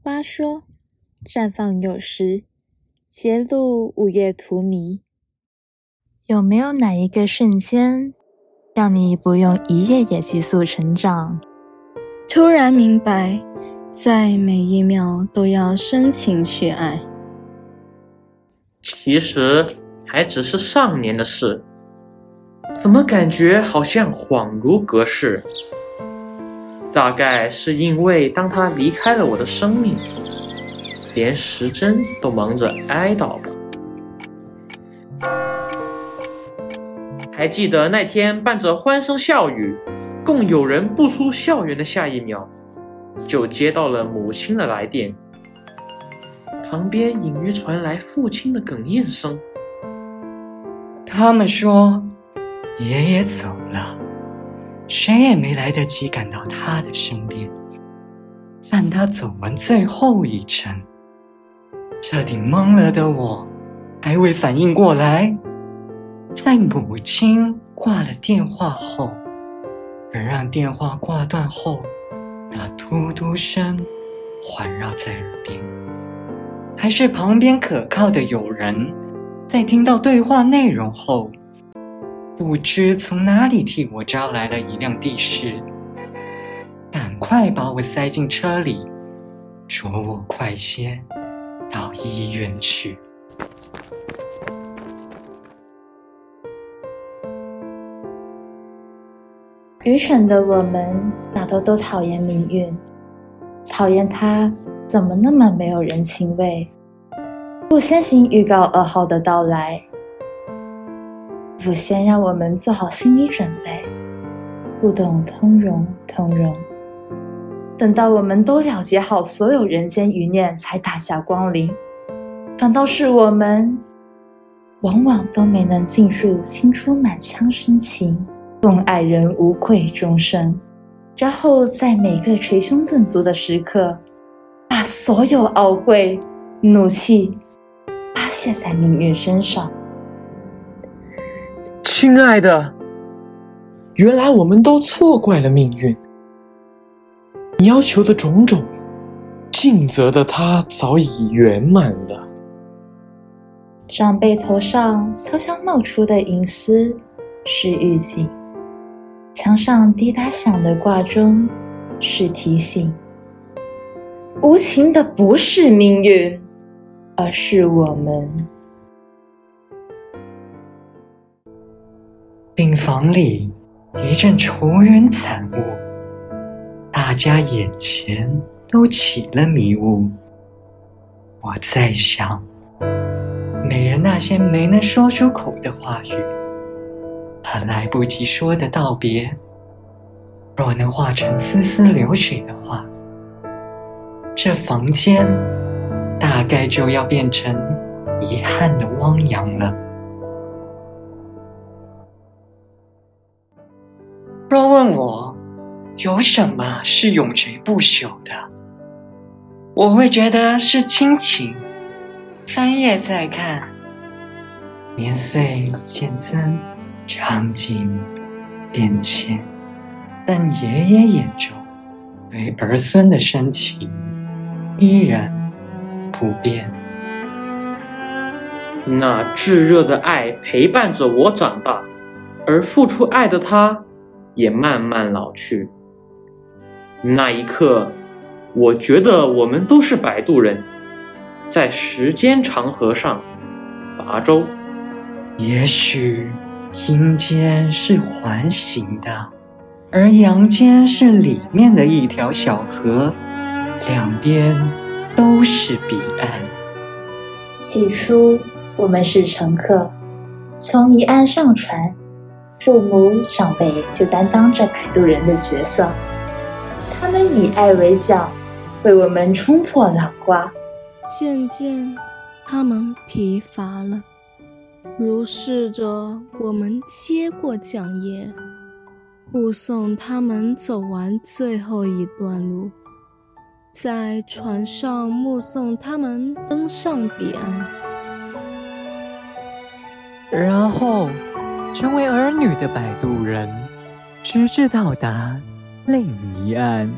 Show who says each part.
Speaker 1: 花说：“绽放有时，揭露午夜荼蘼。”有没有哪一个瞬间，让你不用一夜也急速成长，
Speaker 2: 突然明白，在每一秒都要深情去爱？
Speaker 3: 其实还只是上年的事，怎么感觉好像恍如隔世？大概是因为当他离开了我的生命，连时针都忙着哀悼吧。还记得那天伴着欢声笑语，共有人步出校园的下一秒，就接到了母亲的来电，旁边隐约传来父亲的哽咽声。
Speaker 4: 他们说，爷爷走了，谁也没来得及赶到他的身边。但他走完最后一程，彻底懵了的我，还未反应过来。在母亲挂了电话后，而让电话挂断后，那嘟嘟声环绕在耳边，还是旁边可靠的友人，在听到对话内容后，不知从哪里替我招来了一辆的士，赶快把我塞进车里，说我快些到医院去。
Speaker 1: 愚蠢的我们，大多都讨厌命运，讨厌它怎么那么没有人情味，不先行预告噩耗的到来，不先让我们做好心理准备，不懂通融通融，等到我们都了结好所有人间余念，才大驾光临，反倒是我们，往往都没能尽数倾出满腔深情。共爱人无愧终生，然后在每个捶胸顿足的时刻，把所有懊悔、怒气发泄在命运身上。
Speaker 5: 亲爱的，原来我们都错怪了命运。你要求的种种，尽责的他早已圆满了。
Speaker 1: 长辈头上悄悄冒出的银丝是预警。墙上滴答响的挂钟是提醒，无情的不是命运，而是我们。
Speaker 4: 房里一阵愁云惨雾，大家眼前都起了迷雾。我在想，美人那些没能说出口的话语。和来不及说的道别，若能化成丝丝流水的话，这房间大概就要变成遗憾的汪洋了。问我有什么是永垂不朽的，我会觉得是亲情。翻页再看，年岁渐增。场景变迁，但爷爷眼中对儿孙的深情依然不变。
Speaker 3: 那炙热的爱陪伴着我长大，而付出爱的他也慢慢老去。那一刻，我觉得我们都是摆渡人，在时间长河上划舟。
Speaker 4: 也许。阴间是环形的，而阳间是里面的一条小河，两边都是彼岸。
Speaker 1: 起初我们是乘客，从一岸上船，父母长辈就担当着摆渡人的角色，他们以爱为桨，为我们冲破浪花。
Speaker 2: 渐渐，他们疲乏了。如是着，我们接过桨叶，护送他们走完最后一段路，在船上目送他们登上彼岸，
Speaker 6: 然后成为儿女的摆渡人，直至到达另一岸。